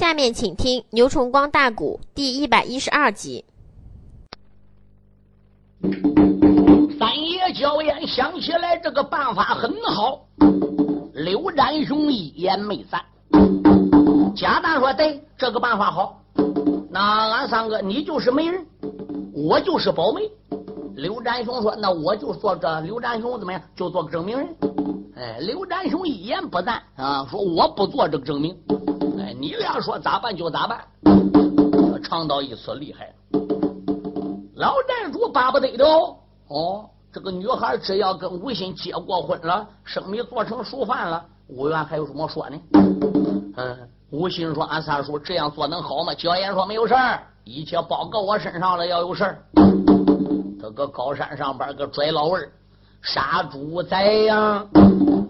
下面请听牛崇光大鼓第一百一十二集。三爷焦烟想起来这个办法很好，刘占雄一言没赞。贾大说：“对，这个办法好。那俺三个，你就是媒人，我就是保媒。”刘占雄说：“那我就做这刘占雄怎么样？就做个证明人。”哎，刘占雄一言不赞啊，说：“我不做这个证明。”你俩说咋办就咋办。尝到一次厉害，老寨主巴不得的哦。哦，这个女孩只要跟吴昕结过婚了，生米做成熟饭了，吴元还有什么说呢？嗯，吴昕说：“俺三叔这样做能好吗？”焦岩说：“没有事儿，一切包搁我身上了。要有事儿，这个高山上边个拽老味儿，杀猪宰羊，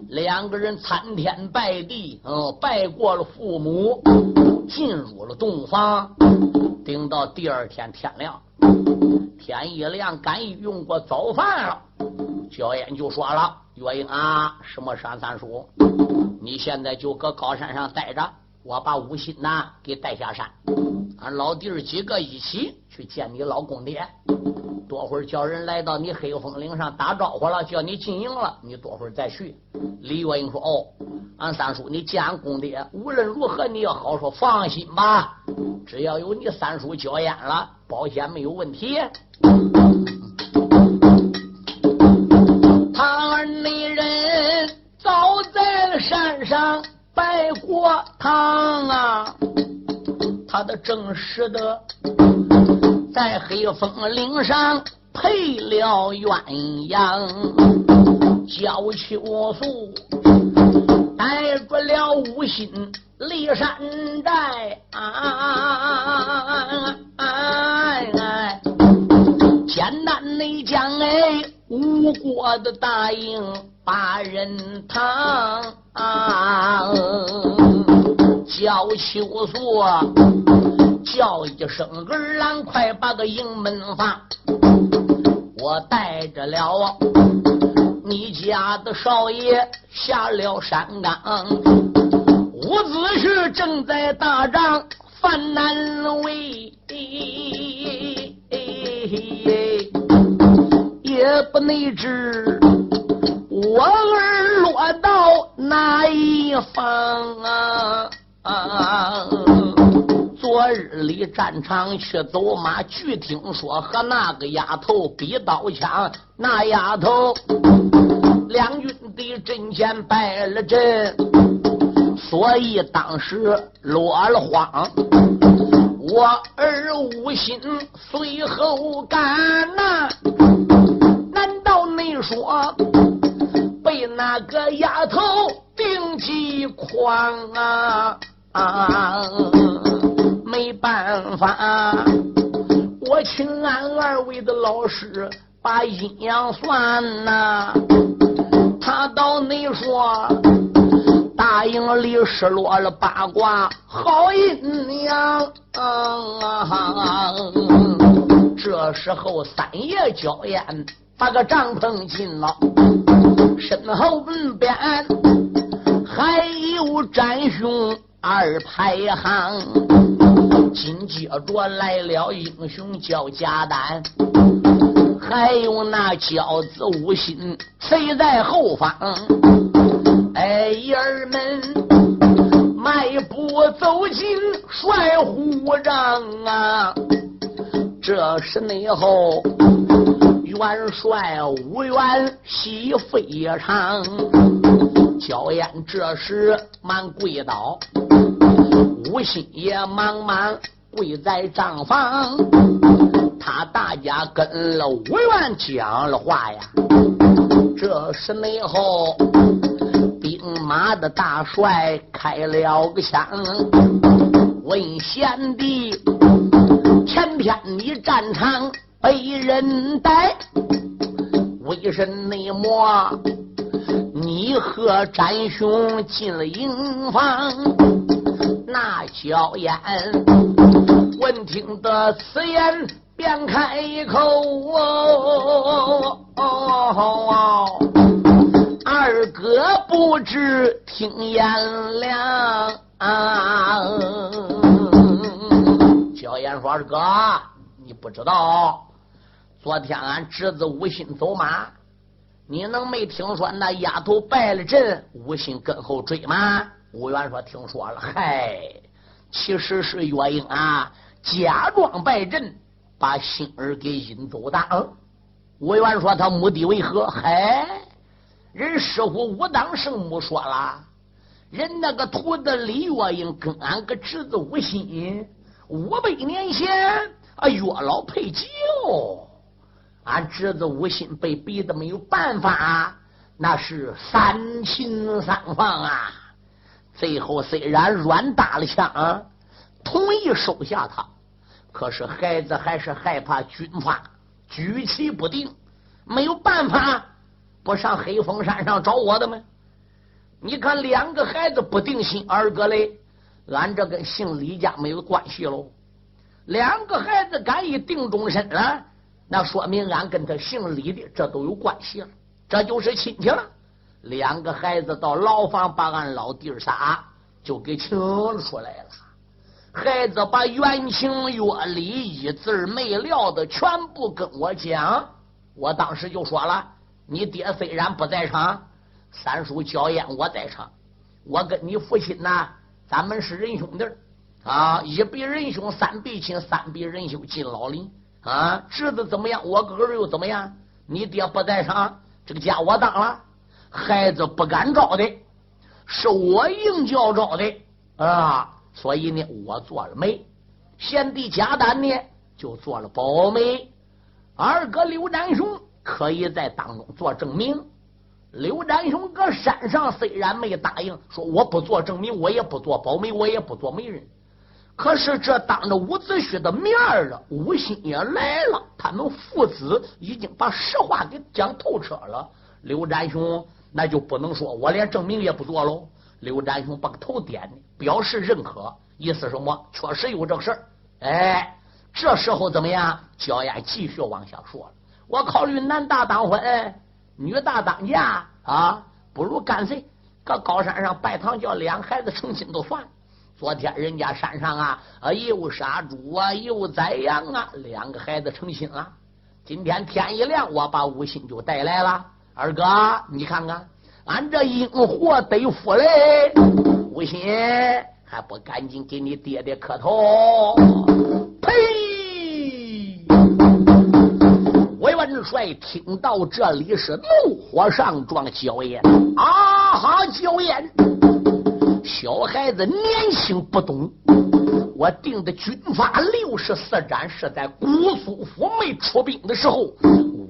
两个人参天拜地，嗯，拜过了父母，进入了洞房，顶到第二天天亮。”天一亮，赶一用过早饭了，焦烟就说了：“月英啊，什么山三叔？你现在就搁高山上待着，我把吴心呐给带下山，俺老弟儿几个一起去见你老公爹。多会儿叫人来到你黑风岭上打招呼了，叫你进营了，你多会儿再去。”李月英说：“哦，俺三叔，你见俺公爹，无论如何你要好说，放心吧，只要有你三叔交烟了，保险没有问题。”拜过堂啊，他的正式的在黑风岭上配了鸳鸯，焦秋素带着了五心离山寨啊。简单内将哎，吴国的大营把人堂，叫秋素叫一声儿郎，快把个营门放。我带着了你家的少爷下了山岗，伍子胥正在打仗，犯难为。也不内知我儿落到哪一方啊！啊昨日里战场去走马，据听说和那个丫头比刀枪，那丫头两军的阵前败了阵，所以当时落了荒。我儿无心随后赶呐。难道你说那个丫头定计狂啊啊！没办法，我请俺二位的老师把阴阳算呐。他到你说大营里失落了八卦好阴阳啊！这时候三爷交烟。把个帐篷进了，身后门边还有战兄二排行，紧接着来了英雄叫贾丹，还有那骄子无心随在后方。哎，爷儿们迈步走进帅虎帐啊，这是内后。元帅五元喜非常，焦烟这时忙跪倒，吴心也忙忙跪在帐房。他大家跟了五元讲了话呀，这时内后兵马的大帅开了个枪，问贤弟，前天你战场。被人逮，为甚内魔？你和展兄进了营房，那娇烟闻听得此言，便开口：“哦，二哥不知听言良。”啊说：“二哥，你不知道，昨天俺侄子无心走马，你能没听说那丫头败了阵，无心跟后追吗？”吴元说：“听说了。”嗨，其实是岳英啊，假装败阵，把心儿给引走的。吴元说：“他目的为何？”嗨，人师傅武当圣母说了。人那个徒弟李月英跟俺个侄子无心五百年前啊月老配酒，俺侄子吴心被逼得没有办法，那是三擒三放啊。最后虽然软打了枪，同意收下他，可是孩子还是害怕军阀举棋不定，没有办法不上黑风山上找我的吗？你看，两个孩子不定心，二哥嘞，俺这跟姓李家没有关系喽。两个孩子敢一定终身了，那说明俺跟他姓李的这都有关系了，这就是亲戚了。两个孩子到牢房把俺老弟儿仨就给请出来了。孩子把原情约理一字没撂的全部跟我讲，我当时就说了：你爹虽然不在场。三叔焦烟我在场，我跟你父亲呐，咱们是仁兄弟啊，一比仁兄，三比亲，三比仁兄进老邻啊。侄子怎么样？我哥哥又怎么样？你爹不在场，这个家我当了。孩子不敢招的，是我硬叫招的啊。所以呢，我做了媒，贤弟贾丹呢就做了保媒，二哥刘占雄可以在当中做证明。刘占雄搁山上虽然没答应，说我不做证明，我也不做保媒，我也不做媒人。可是这当着伍子胥的面了，吴心也来了，他们父子已经把实话给讲透彻了。刘占雄那就不能说我连证明也不做喽。刘占雄把头点的表示认可，意思什么？确实有这事儿。哎，这时候怎么样？焦艳继续往下说了，我考虑男大当婚。女大当嫁啊，不如干脆搁高山上拜堂，叫两孩子成亲都算了。昨天人家山上啊，又杀猪啊，又宰羊啊，两个孩子成亲了。今天天一亮，我把吴心就带来了。二哥，你看看，俺这阴活得福嘞！吴心还不赶紧给你爹爹磕头？呸！魏元帅听到这里是怒火上撞，焦烟啊哈！焦烟，小孩子年轻不懂，我定的军法六十四斩是在姑苏府没出兵的时候，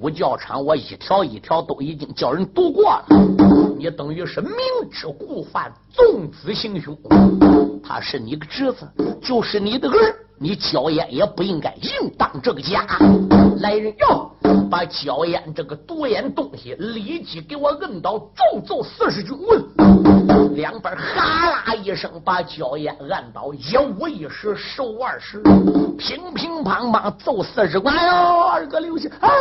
五教场我一条一条都已经叫人读过了。你等于是明知故犯，纵子行凶。他是你的侄子，就是你的儿。你焦烟也不应该硬当这个家。来人哟，把焦烟这个毒烟东西立即给我摁倒，重揍四十军棍。两边哈啦一声，把焦烟按倒，一五一十，十五二十，乒乒乓乓揍四十关哟。二哥留下啊啊！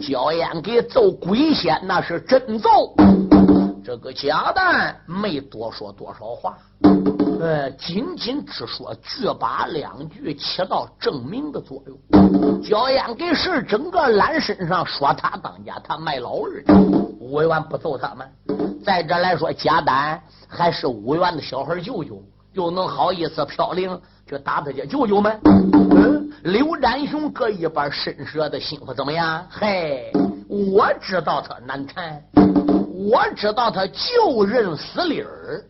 焦烟给揍鬼仙，那是真揍。这个贾丹没多说多少话。呃，仅仅只说句把两句，起到证明的作用。焦烟给事整个揽身上，说他当家，他卖老二的，五元不揍他们。再者来说，贾丹还是五元的小孩舅舅，又能好意思飘零去打他家舅舅们？嗯，刘占雄搁一边深舌的心腹怎么样？嘿，我知道他难缠，我知道他就认死理儿。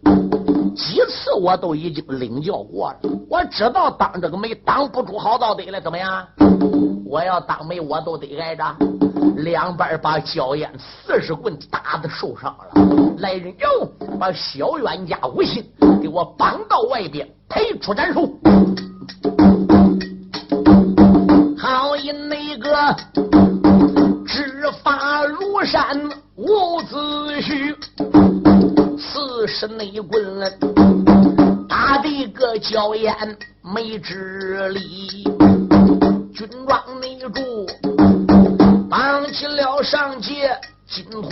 几次我都已经领教过了，我知道当这个媒当不出好道德了，怎么样？我要当媒，我都得挨着。两边把焦烟四十棍打的受伤了，来人哟，把小冤家吴心给我绑到外边，推出斩首。好一那个山无子胥。四十内棍，打的个娇艳没智力，军装内住，绑起了上街金统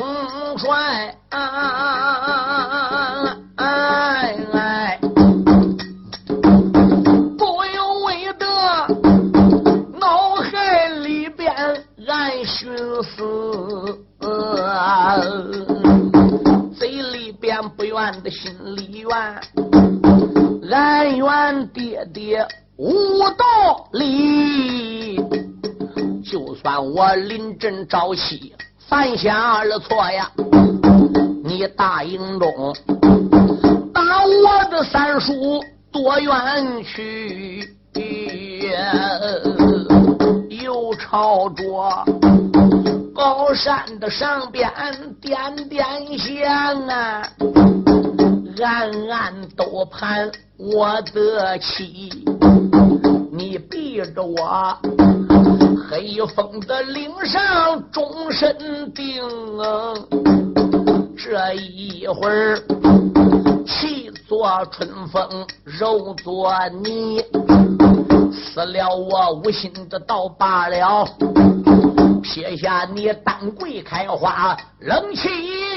帅，心里怨，俺怨爹爹无道理。就算我临阵招妻，犯下了错呀，你大营中打我的三叔多远去？又朝着高山的上边点点香啊，暗暗都盼我的妻，你逼着我黑风的岭上终身定，这一会儿气作春风，肉作泥。死了我无心的倒罢了，撇下你丹桂开花冷气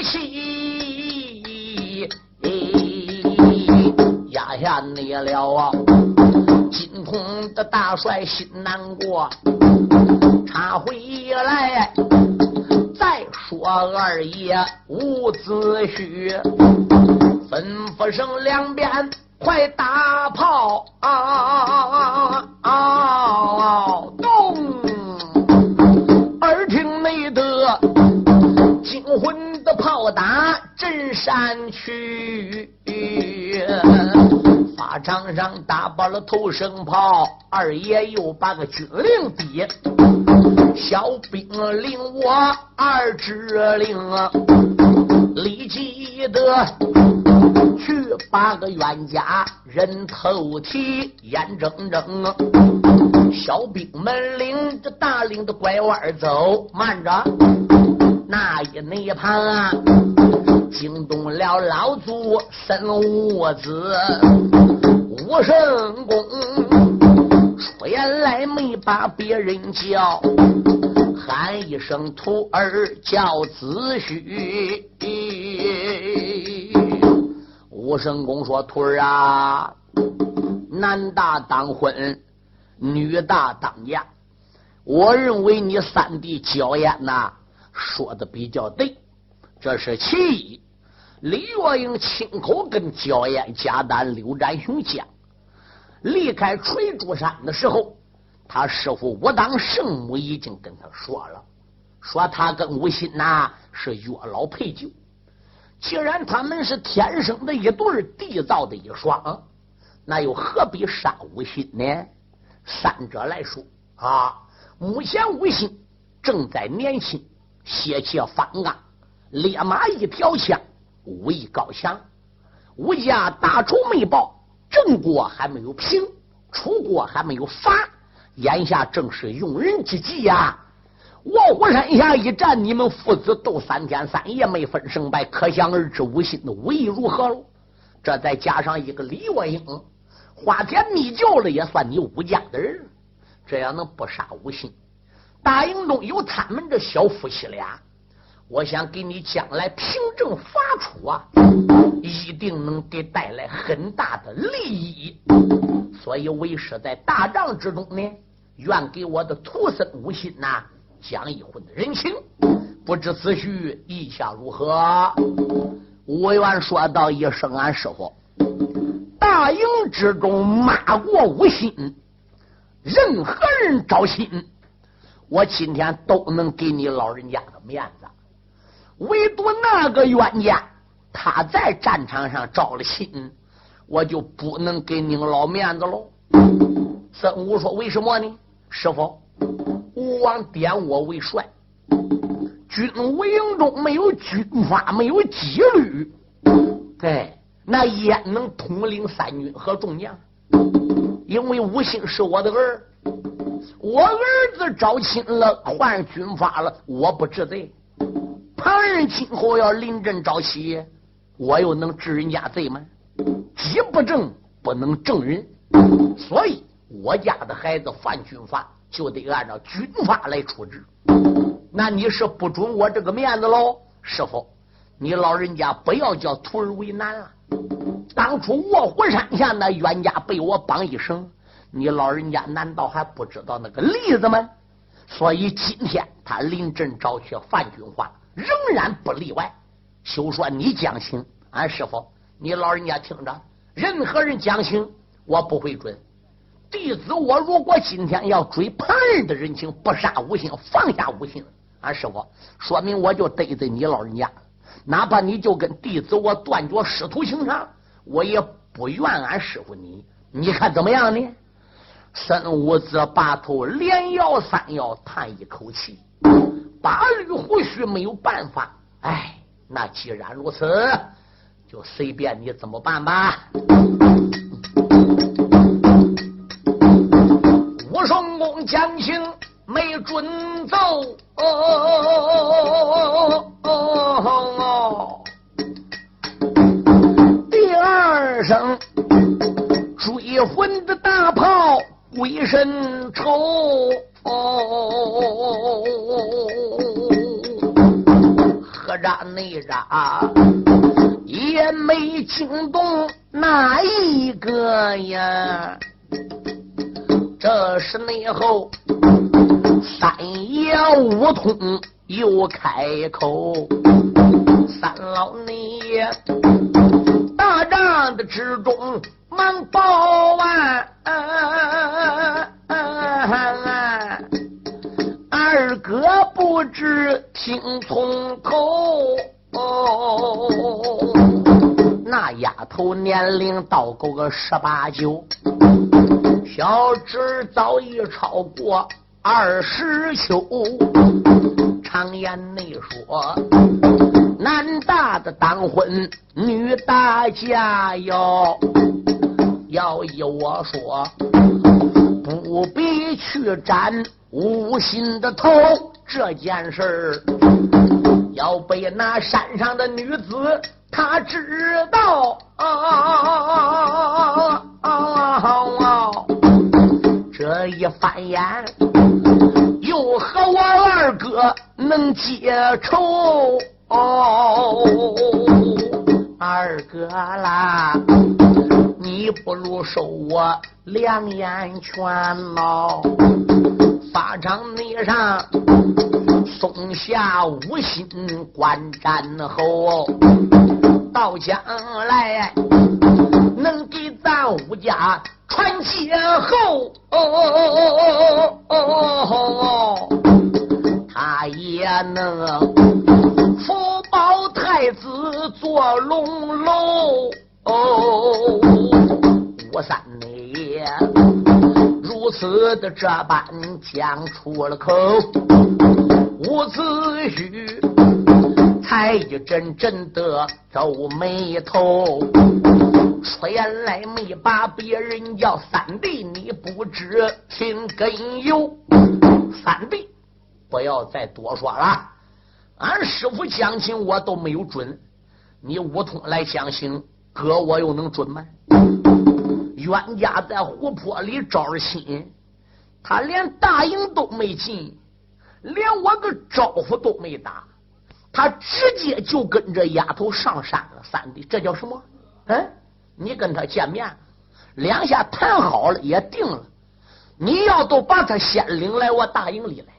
气，压下你了啊！金童的大帅心难过，他回来再说二爷伍子胥，吩咐声两边。快打炮！啊！打震山去，法场上打爆了头声炮，二爷又把个军令逼，小兵领我二指令，立即的。去把个冤家人头提，眼睁睁小兵们领着大领的拐弯走，慢着，那一内旁惊动了老祖孙武子，武圣公出言来没把别人叫，喊一声徒儿叫子虚。武圣公说：“徒儿啊，男大当婚，女大当嫁。我认为你三弟焦艳呐说的比较对，这是其一。李月英亲口跟焦艳、贾丹、刘占雄讲，离开垂珠山的时候，他师傅武当圣母已经跟他说了，说他跟吴昕呐是月老配酒。”既然他们是天生的一对缔造的一双，那又何必杀无心呢？三者来说啊，目前无心正在年轻，血气方刚，烈马一条枪，武艺高强。吴家大仇没报，郑国还没有平，楚国还没有伐，眼下正是用人之际呀。卧虎山下一战，你们父子斗三天三夜没分胜败，可想而知吴信的武艺如何喽？这再加上一个李文英，花天密教了也算你吴家的人，这样能不杀吴信？大营中有他们这小夫妻俩，我想给你将来凭证发出啊，一定能给带来很大的利益。所以为师在大帐之中呢，愿给我的徒孙无心呐。讲一回的人情，不知子婿意下如何？吴元说道：“一声，俺师傅，大营之中骂过无心，任何人招亲，我今天都能给你老人家的面子，唯独那个冤家，他在战场上招了亲，我就不能给您老面子喽。”孙武说：“为什么呢，师傅？”吴王点我为帅，军务营中没有军法，没有纪律，对，那焉能统领三军和众将？因为吴兴是我的儿，我儿子招亲了，换军法了，我不治罪。旁人今后要临阵招妻，我又能治人家罪吗？己不正，不能正人，所以我家的孩子犯军法。就得按照军法来处置，那你是不准我这个面子喽，师傅，你老人家不要叫徒儿为难啊！当初卧虎山下那冤家被我绑一绳，你老人家难道还不知道那个例子吗？所以今天他临阵招去犯军法，仍然不例外。休说你讲情，俺师傅，你老人家听着，任何人讲情，我不会准。弟子我如果今天要追旁人的人情，不杀无心，放下无心，俺师傅说明我就得罪你老人家。哪怕你就跟弟子我断绝师徒情长，我也不怨俺师傅你。你看怎么样呢？孙武子把头连摇三摇，叹一口气，八缕胡须没有办法。哎，那既然如此，就随便你怎么办吧。武松公将情没准奏，第二声追魂的大炮鬼神愁，何扎内扎也没惊动哪一个呀？这是内后，三爷五通又开口，三老内大帐的之中忙报完，只听从口，那丫头年龄到够个十八九。小侄早已超过二十秋，常言内说，男大的当婚，女大嫁哟。要依我说，不必去斩无心的头，这件事儿要被那山上的女子她知道啊。这一翻眼，又和我二哥能结仇？二哥啦，你不如收我两眼全喽！法场内上松下无心观战后，到将来能给咱武家。传接后哦，他也能福保太子坐龙楼。吴三如此的这般讲出了口，伍子胥才一阵阵的皱眉头。出言来没把别人叫三弟，你不知听根由。三弟，不要再多说了。俺师傅讲情我都没有准，你悟通来讲情，哥我又能准吗？冤家在湖泊里招着亲，他连大营都没进，连我个招呼都没打，他直接就跟这丫头上山了。三弟，这叫什么？嗯？你跟他见面，两下谈好了也定了。你要都把他先领来我大营里来，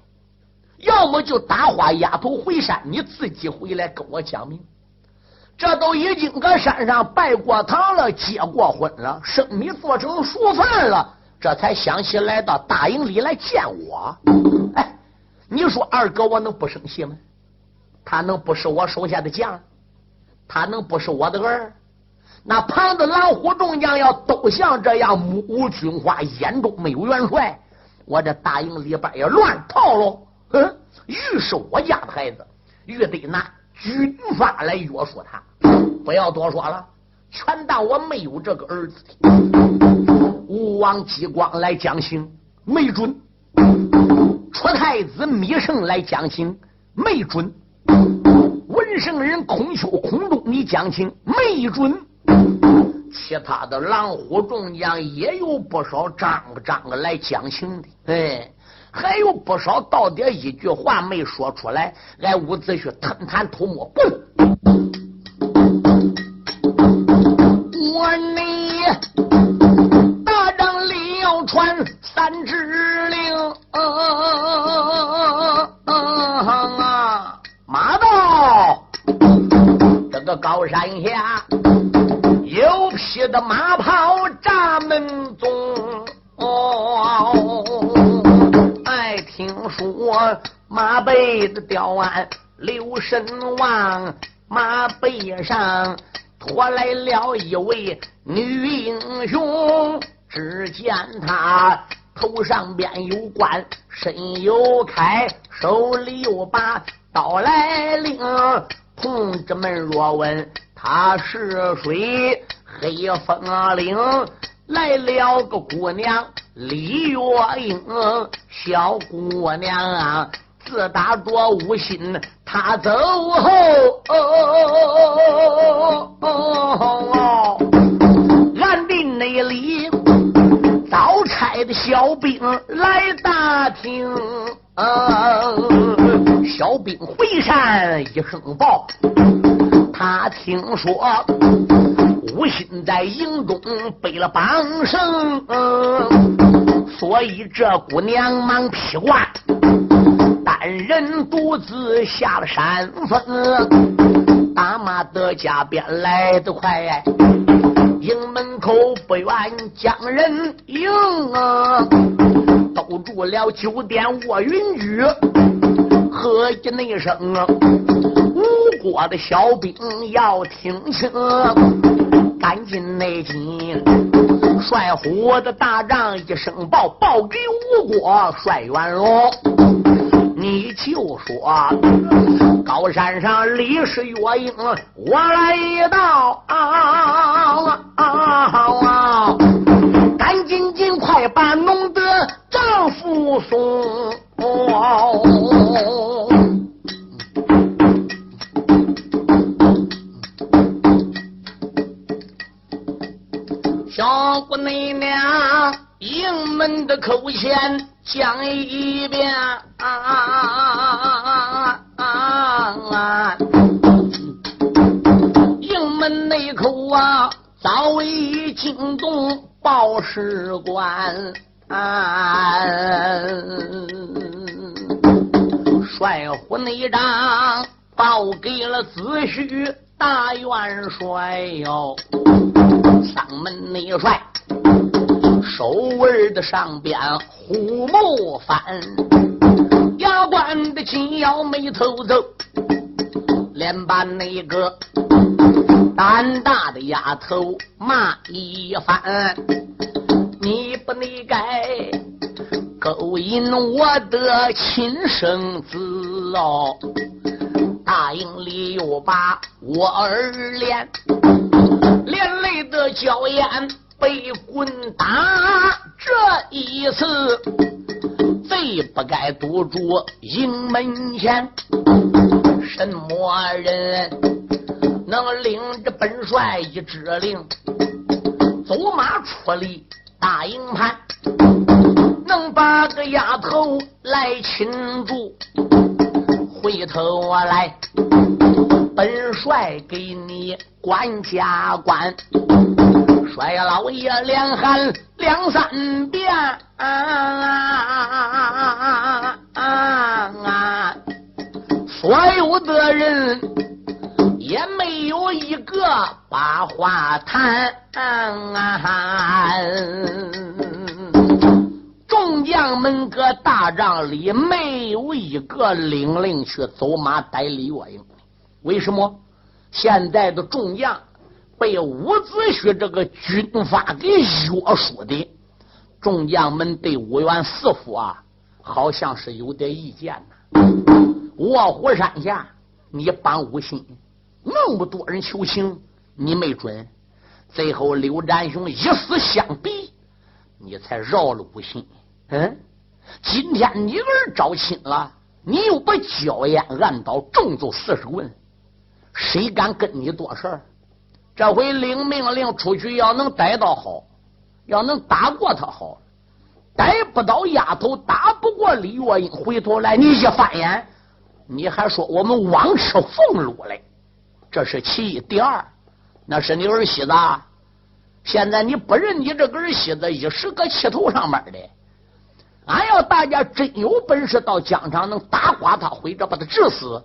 要么就打发丫头回山，你自己回来跟我讲明。这都已经搁山上拜过堂了，结过婚了，生米做成熟饭了，这才想起来到大营里来见我。哎，你说二哥我能不生气吗？他能不是我手下的将？他能不是我的儿？那旁的狼虎众将要都像这样目无军花，眼中没有元帅，我这大营里边也乱套喽。嗯，于是我家的孩子，越得拿军法来约束他。不要多说了，全当我没有这个儿子的。吴王姬光来讲情，没准；出太子芈胜来讲情，没准；文圣人孔丘、孔洞你讲情，没准。其他的狼虎众将也有不少张个张个来讲情的，哎，还有不少到底一句话没说出来，来伍子胥吞痰吐沫，不，三指令，啊，马到这个高山下。有匹的马跑闸门中。哦，爱听说马背的吊鞍留神王，马背上驮来了一位女英雄。只见他头上边有冠，身有铠，手里有把刀来领。同志们若问他是谁，黑风岭。来了个姑娘李月英，小姑娘啊，自打着无心，她走后，暗地内里早差的小兵来打听，小兵回山一声报，他听说。吴心在营中背了绑绳，所以这姑娘忙披挂，单人独自下了山峰。马的家边来得快，营门口不远将人迎啊，都住了九点卧云居，喝一那声啊，吴国的小兵要听清。赶紧内紧，帅虎的大帐一声报，报给吴国帅元龙。就说高山上李氏月英，我来到，赶紧尽快把弄得丈夫送。小姑娘，营门的口前讲一遍。啊早已惊动报事官。帅虎内张报给了子婿大元帅哟。丧门内帅，手腕的上边虎目翻，牙关的紧咬眉头走，连把那个胆大的丫头骂一番。你不你该勾引我的亲生子哦！大营里又把我儿连。连累的娇艳被棍打，这一次最不该堵住营门前。什么人能领着本帅一指令，走马出力大营盘，能把个丫头来擒住？回头我来。本帅给你管家管，帅老爷连喊两三遍，啊啊啊所有的人也没有一个把话谈。众将们搁大帐里没有一个领令去走马逮李月英。为什么现在的众将被伍子胥这个军阀给约束的？众将们对五元四府啊，好像是有点意见。卧虎山下，你帮五心那么多人求情，你没准。最后刘占雄一死相逼，你才饶了五心。嗯，今天你儿招亲了，你又把焦烟按倒，重揍四十棍。谁敢跟你多事儿？这回领命令出去，要能逮到好，要能打过他好。不到丫头，打不过李月英，回头来你一翻眼，你还说我们枉吃俸禄嘞？这是其一。第二，那是你儿媳妇，现在你不认你这个儿媳妇，一时搁气头上面的。俺要大家真有本事，到疆场能打垮他，或者把他治死。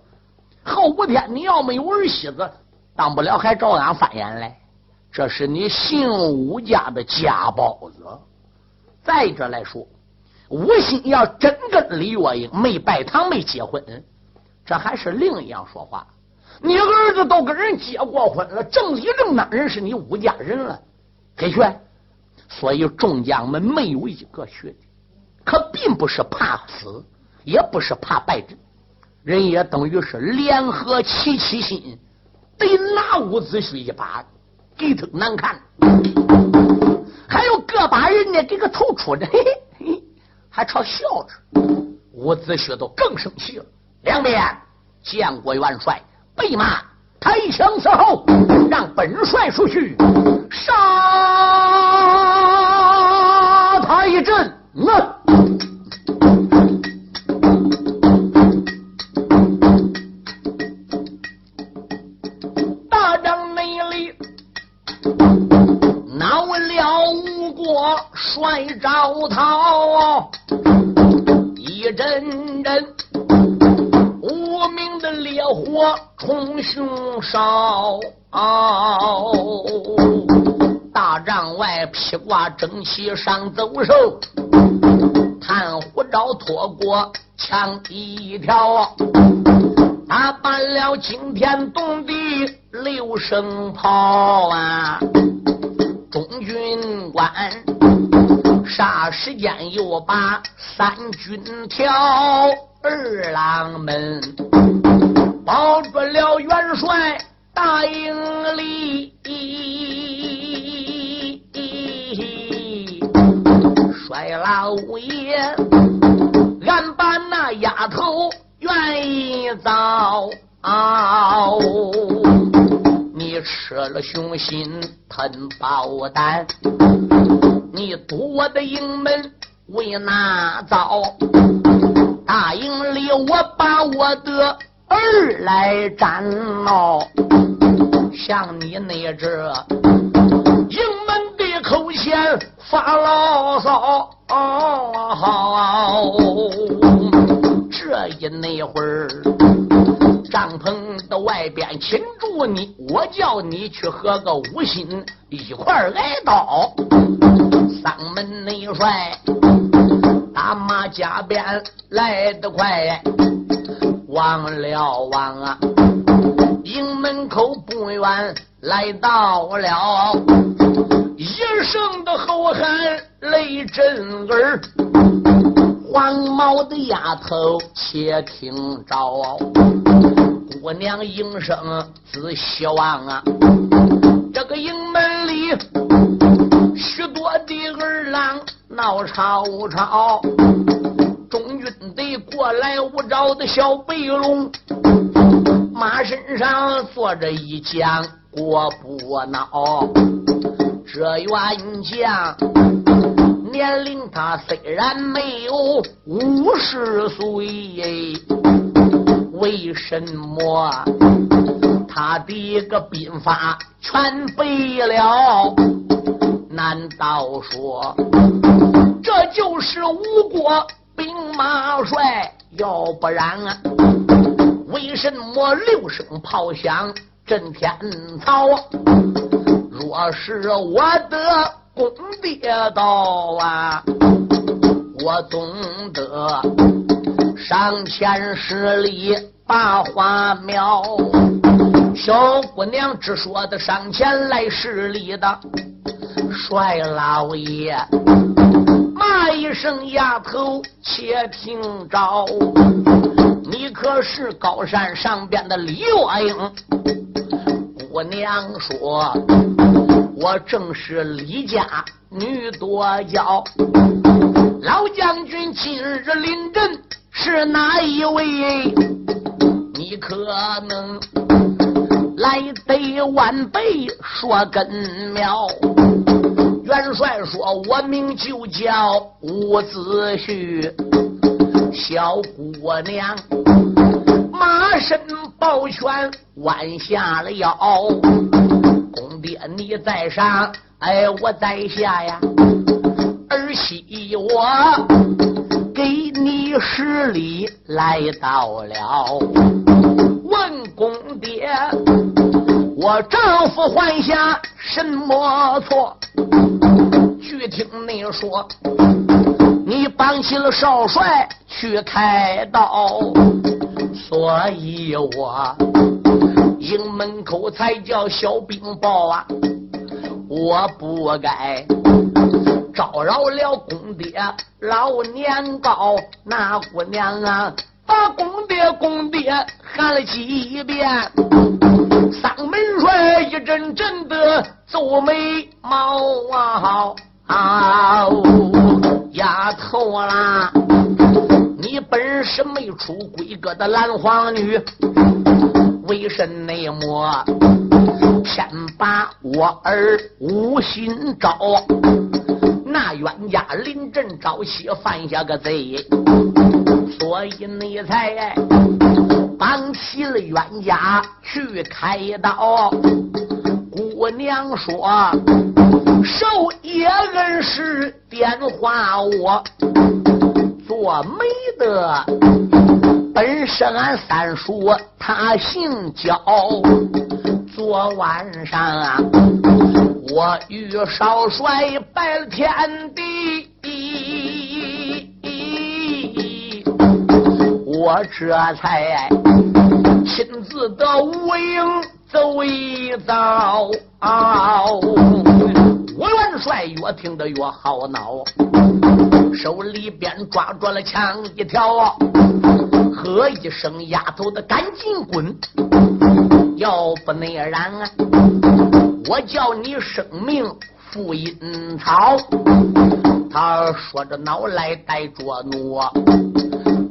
后五天你要没有儿媳妇，当不了还照样翻眼来。这是你姓武家的家包子。再者来说，吴心要真跟李月英没拜堂、没结婚，这还是另一样说话。你儿子都跟人结过婚了，正理正当人是你吴家人了，给选。所以众将们没有一个学的，可并不是怕死，也不是怕败阵，人也等于是联合齐齐心，得拿伍子胥一把，给他难看。还有个把人呢，给个头出着，嘿嘿，还朝笑着。伍子胥都更生气了。两边见过元帅，备马抬枪伺候，让本帅出去杀他。一阵，嗯帅赵涛？一阵阵无名的烈火冲胸烧。大帐外披挂整齐上走兽，探虎爪拖过墙一条，打扮了惊天动地六声炮啊！中军官霎时间又把三军调，二郎门保住了元帅大营里。帅老爷，俺把那丫头愿意遭，你吃了雄心吞豹胆，你堵我的营门为哪遭？大营里我把我的儿来斩喽，像你那只营门的口弦。发牢骚，这一那会儿，帐篷的外边擒住你，我叫你去和个五心一块挨刀。丧门内帅打马加鞭来得快，望了望啊，营门口不远来到了。一声的吼喊雷震耳，黄毛的丫头且听着，姑娘应声仔细望啊，这个营门里许多的儿郎闹吵吵，中军得过来五爪的小白龙，马身上坐着一将过不恼。这员将年龄他虽然没有五十岁，为什么他的个兵法全背了？难道说这就是吴国兵马帅？要不然啊，为什么六声炮响震天草？若是我的公爹到啊，我懂得上前施礼把花苗。小姑娘只说的上前来施礼的，帅老爷骂一声丫头，且听着，你可是高山上边的李月英？姑娘说。我正是李家女多娇，老将军今日临阵是哪一位？你可能来得晚辈说根苗。元帅说：“我名就叫伍子胥，小姑娘马身抱拳弯下了腰。”公爹，你在上，哎，我在下呀。儿媳我给你施礼来到了，问公爹，我丈夫犯下什么错？据听你说，你帮起了少帅去开刀，所以我营门口才叫小兵报啊，我不该。招扰了公爹老年高，那姑娘啊，把公爹公爹喊了几遍。丧门帅一阵阵的皱眉毛啊，啊，丫头啦，你本是没出闺阁的蓝黄女，为甚内么偏把我儿无心招？那冤家临阵招妻犯下个罪，所以你才绑起了冤家去开刀。姑娘说：“受爷恩师点化我，做媒的本是俺三叔，他姓焦。昨晚上啊。”我与少帅拜了天地，我这才亲自到吴营走一遭。帅越听得越好恼，手里边抓住了枪一条，喝一声：“丫头的，赶紧滚！要不那然啊！”我叫你生命付阴曹，他说着脑来带着怒，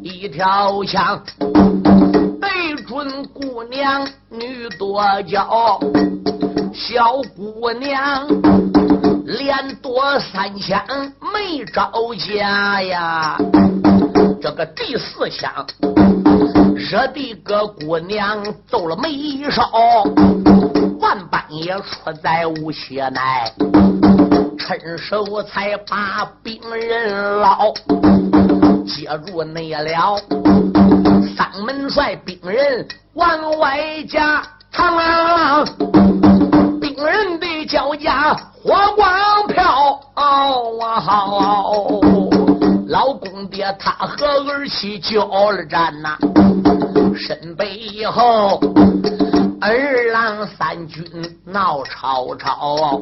一条枪对准姑娘女多娇，小姑娘连躲三枪没招架呀，这个第四枪惹的个姑娘皱了眉梢。万般也出在无邪奈，趁手才把兵人捞，接住内了。三门帅兵人往外夹，嘡兵人的脚下火光飘。老公爹他和儿媳交了战呐，身背以后。二郎三军闹吵吵，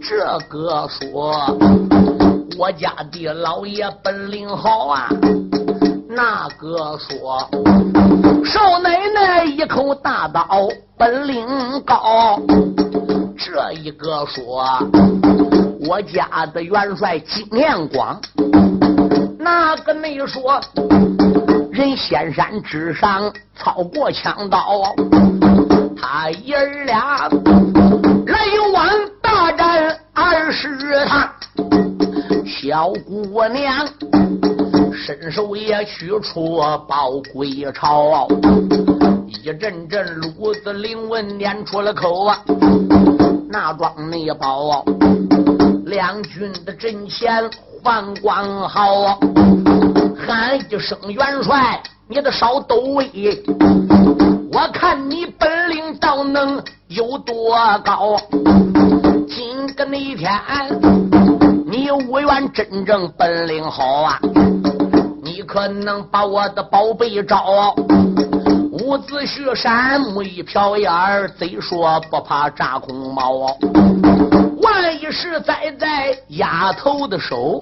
这个说我家的老爷本领好啊，那个说少奶奶一口大刀本领高，这一个说我家的元帅经验广，那个没说人仙山之上操过枪刀。他爷儿俩来往大战二十趟，小姑娘伸手也取出宝龟巢，一阵阵炉子灵文念出了口啊，那桩内宝，两军的阵前换光好啊，喊一声元帅，你的少抖威。我看你本领倒能有多高？今个那天，你无缘真正本领好啊！你可能把我的宝贝招？伍子胥山木一瞟眼儿，贼说不怕炸空猫。万一是栽在丫头的手，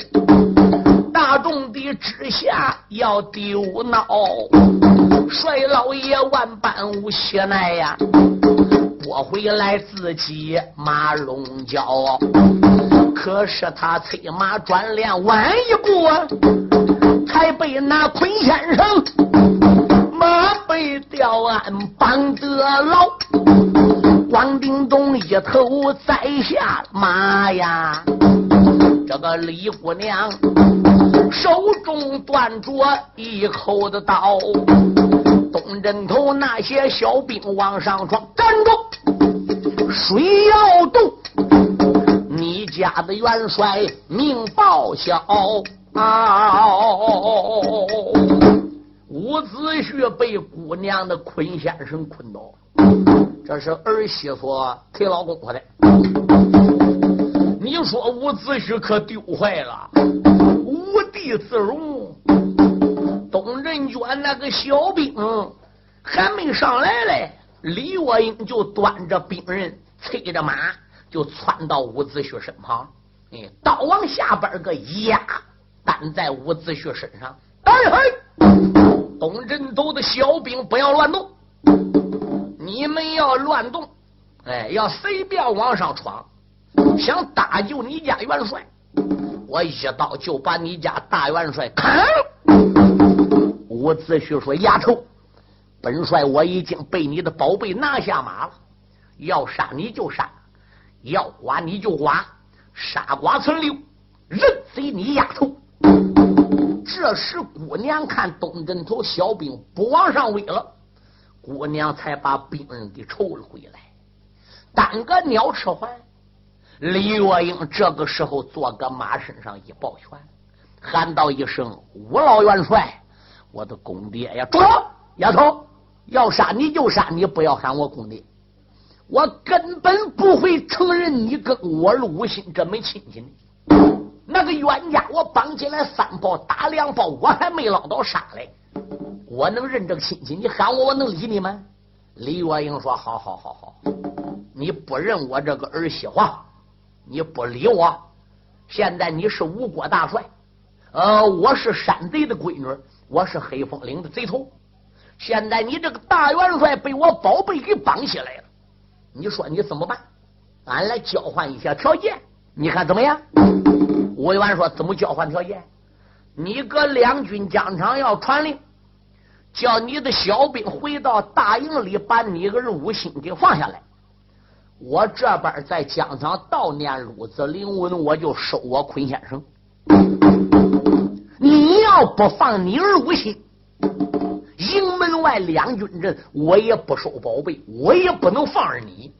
大众的之下要丢脑。帅老爷万般无邪奈呀，我回来自己马龙角，可是他催马转脸晚一步，才被那坤先生马背吊鞍绑得牢。光叮咚一头栽下马呀，这个李姑娘手中端着一口的刀。东镇头那些小兵往上闯，站住！谁要动？你家的元帅命报销！伍子胥被姑娘的捆先生困倒，这是儿媳妇给老公婆的。你说伍子胥可丢坏了，无地自容。董振娟那个小兵还没上来嘞，李月英就端着兵刃，催着马就窜到伍子胥身旁，哎，刀往下边个压，担在伍子胥身上。哎嘿，东镇头的小兵不要乱动，你们要乱动，哎，要随便往上闯。想搭救你家元帅，我一刀就把你家大元帅砍了。伍子胥说：“丫头，本帅我已经被你的宝贝拿下马了，要杀你就杀，要剐你就剐，杀剐存留，任随你丫头。”这时姑娘看东镇头小兵不往上围了，姑娘才把兵人给抽了回来，单个鸟吃环。李月英这个时候坐个马身上一抱拳，喊道一声：“吴老元帅，我的公爹呀！”住手，丫头，要杀你就杀你，不要喊我公爹。我根本不会承认你跟我陆心这门亲戚。那个冤家，我绑起来三包打两包，我还没捞到杀来。我能认这个亲戚？你喊我，我能理你吗？李月英说：“好好好好，你不认我这个儿媳妇。”你不理我，现在你是吴国大帅，呃，我是山贼的闺女，我是黑风岭的贼头。现在你这个大元帅被我宝贝给绑起来了，你说你怎么办？俺来交换一下条件，你看怎么样？吴元说：怎么交换条件？你搁两军疆场要传令，叫你的小兵回到大营里，把你儿吴兴给放下来。我这边在疆场悼念鲁子灵文，我就收我坤先生。你要不放你儿武心，营门外两军阵，我也不收宝贝，我也不能放着你。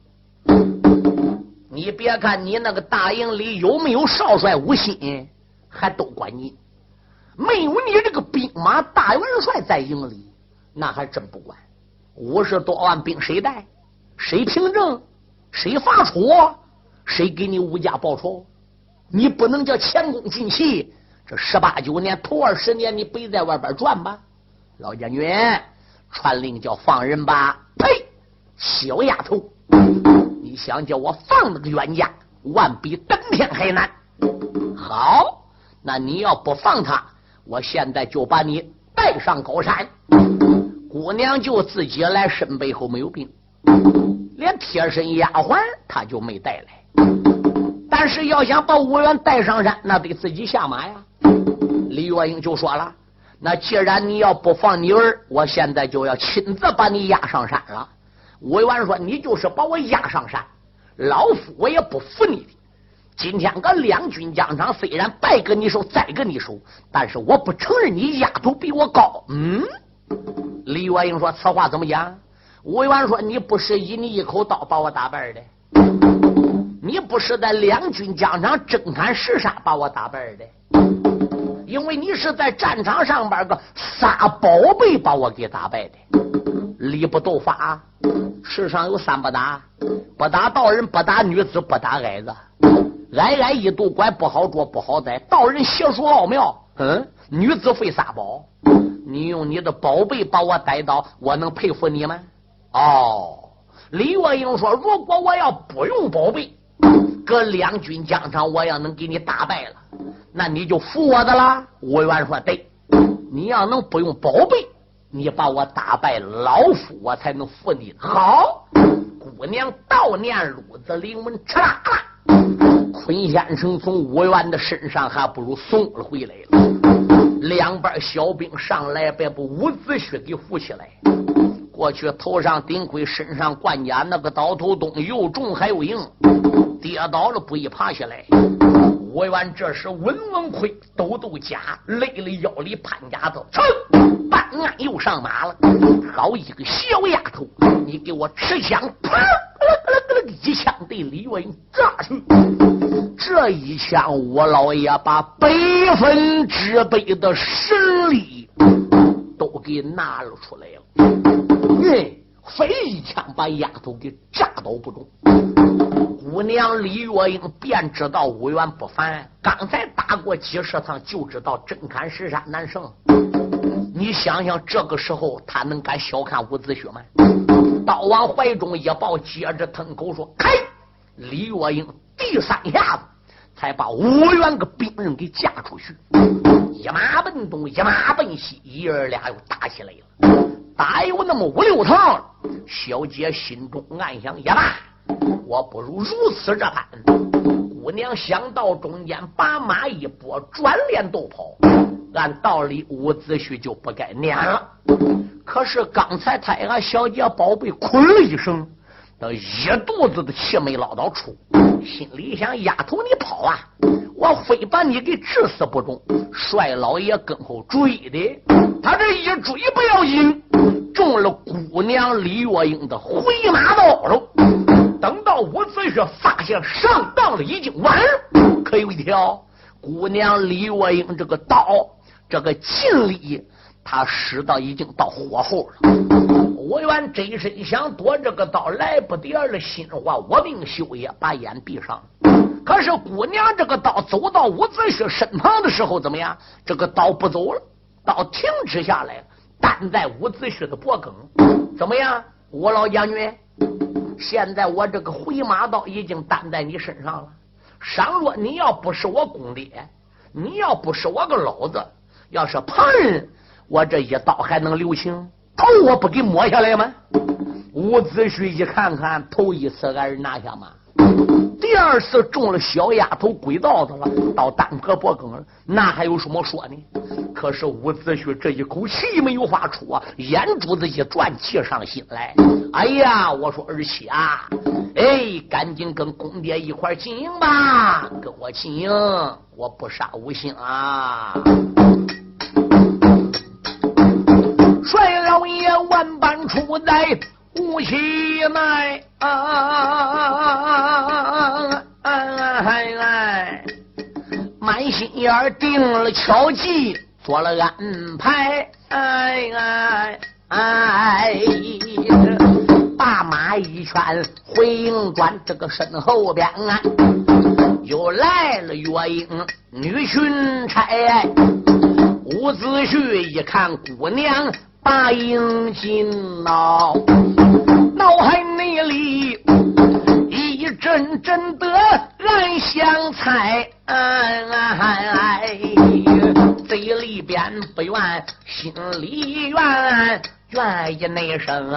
你别看你那个大营里有没有少帅吴心，还都管你；没有你这个兵马大元帅在营里，那还真不管。五十多万兵谁带？谁凭证？谁发出？谁给你吴家报仇？你不能叫前功尽弃。这十八九年、头二十年，你别在外边转吧。老将军，传令叫放人吧。呸！小丫头，想叫我放那个冤家，万比登天还难。好，那你要不放他，我现在就把你带上高山。姑娘就自己来，身背后没有病。连贴身丫鬟他就没带来，但是要想把武元带上山，那得自己下马呀。李月英就说了：“那既然你要不放你儿，我现在就要亲自把你押上山了。”武元说：“你就是把我押上山，老夫我也不服你的。今天个两军疆场虽然败给你手，再给你手，但是我不承认你丫头比我高。”嗯，李元英说：“此话怎么讲？”吴元说：“你不是以你一口刀把我打败的，你不是在两军疆场征砍弑杀把我打败的，因为你是在战场上边个撒宝贝把我给打败的。礼不斗法，世上有三不打：不打道人，不打女子，不打矮子。矮矮一度拐不好捉，不好逮。道人邪术奥妙，嗯，女子会撒宝。你用你的宝贝把我逮到，我能佩服你吗？”哦，李月英说：“如果我要不用宝贝，搁两军疆场，我要能给你打败了，那你就服我的啦。”吴元说：“对，你要能不用宝贝，你把我打败，老夫我才能服你。”好，姑娘悼念鲁子临门，哧啦啦，坤先生从吴元的身上还不如送了回来了。两边小兵上来，别把伍子胥给扶起来。过去头上顶盔，身上冠甲，那个刀头洞又重还又硬，跌倒了不易爬起来。吴元这时稳稳盔，抖抖甲，累了腰里潘家子，噌，半岸又上马了。好一个小丫头，你给我持枪，啪，一枪对李文扎去。这一枪，我老爷把百分之百的实力都给拿了出来了。嗯飞一枪把丫头给炸倒不中。姑娘李月英便知道五元不凡，刚才打过几十趟，就知道真砍石山难胜。你想想，这个时候他能敢小看伍子胥吗？刀往怀中一抱，接着吞口说：“开！”李月英第三下子才把五元个兵刃给架出去，一马奔东，一马奔西，爷儿俩又打起来了。打有那么五六趟，小姐心中暗想：也罢，我不如如此这般。姑娘想到中间，把马一拨，转脸都跑。按道理，伍子胥就不该撵了。可是刚才他俺小姐宝贝哭了一声，那一肚子的气没捞到出，心里想：丫头，你跑啊！我非把你给治死不中。帅老爷跟后追的，他这一追不要紧。中了姑娘李月英的回马刀了！等到伍子胥发现上当了，已经晚了。可有一条，姑娘李月英这个刀，这个劲力，他使到已经到火候了。我愿真身想躲这个刀，来不得了。心话，我命休也，把眼闭上。可是姑娘这个刀走到伍子胥身旁的时候，怎么样？这个刀不走了，刀停止下来了。担在伍子胥的脖梗，怎么样，我老将军？现在我这个回马刀已经担在你身上了。倘若你要不是我公爹，你要不是我个老子，要是旁人，我这一刀还能留情？头我不给抹下来吗？伍子胥一看看，头一次挨人拿下吗？第二次中了小丫头鬼道子了，到单婆脖梗了，那还有什么说呢？可是伍子胥这一口气没有发出啊，眼珠子一转，气上心来。哎呀，我说儿媳啊，哎，赶紧跟公爹一块进营吧，跟我进营，我不杀无兴啊！帅老爷万般出在。无喜奈啊，满心眼定了巧计，做了安排，哎哎哎，把马一圈回营转，这个身后边啊，又来了月英女巡差，伍子胥一看姑娘。大营进脑，脑海内里一阵阵的暗香猜，嘴里边不愿，心里愿，愿意那声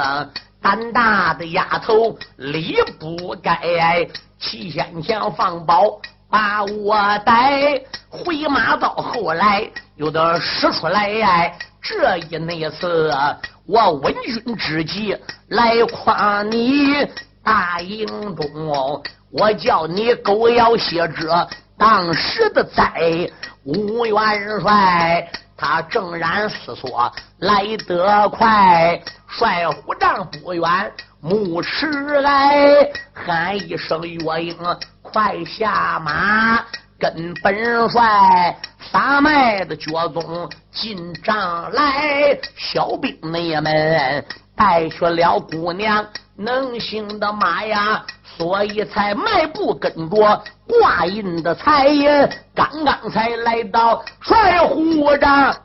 胆大的丫头理不该，七仙枪放宝把我带，回马到后来有的使出来。这一那次，我闻讯之计来夸你大营中，我叫你狗咬血者当时的灾。吴元帅他正然思索来得快，帅虎帐不远，牧迟来喊一声岳英，快下马。跟本帅撒麦的脚踪进帐来，小兵们们带去了姑娘能行的马呀，所以才迈步跟着挂印的财爷，刚刚才来到帅府帐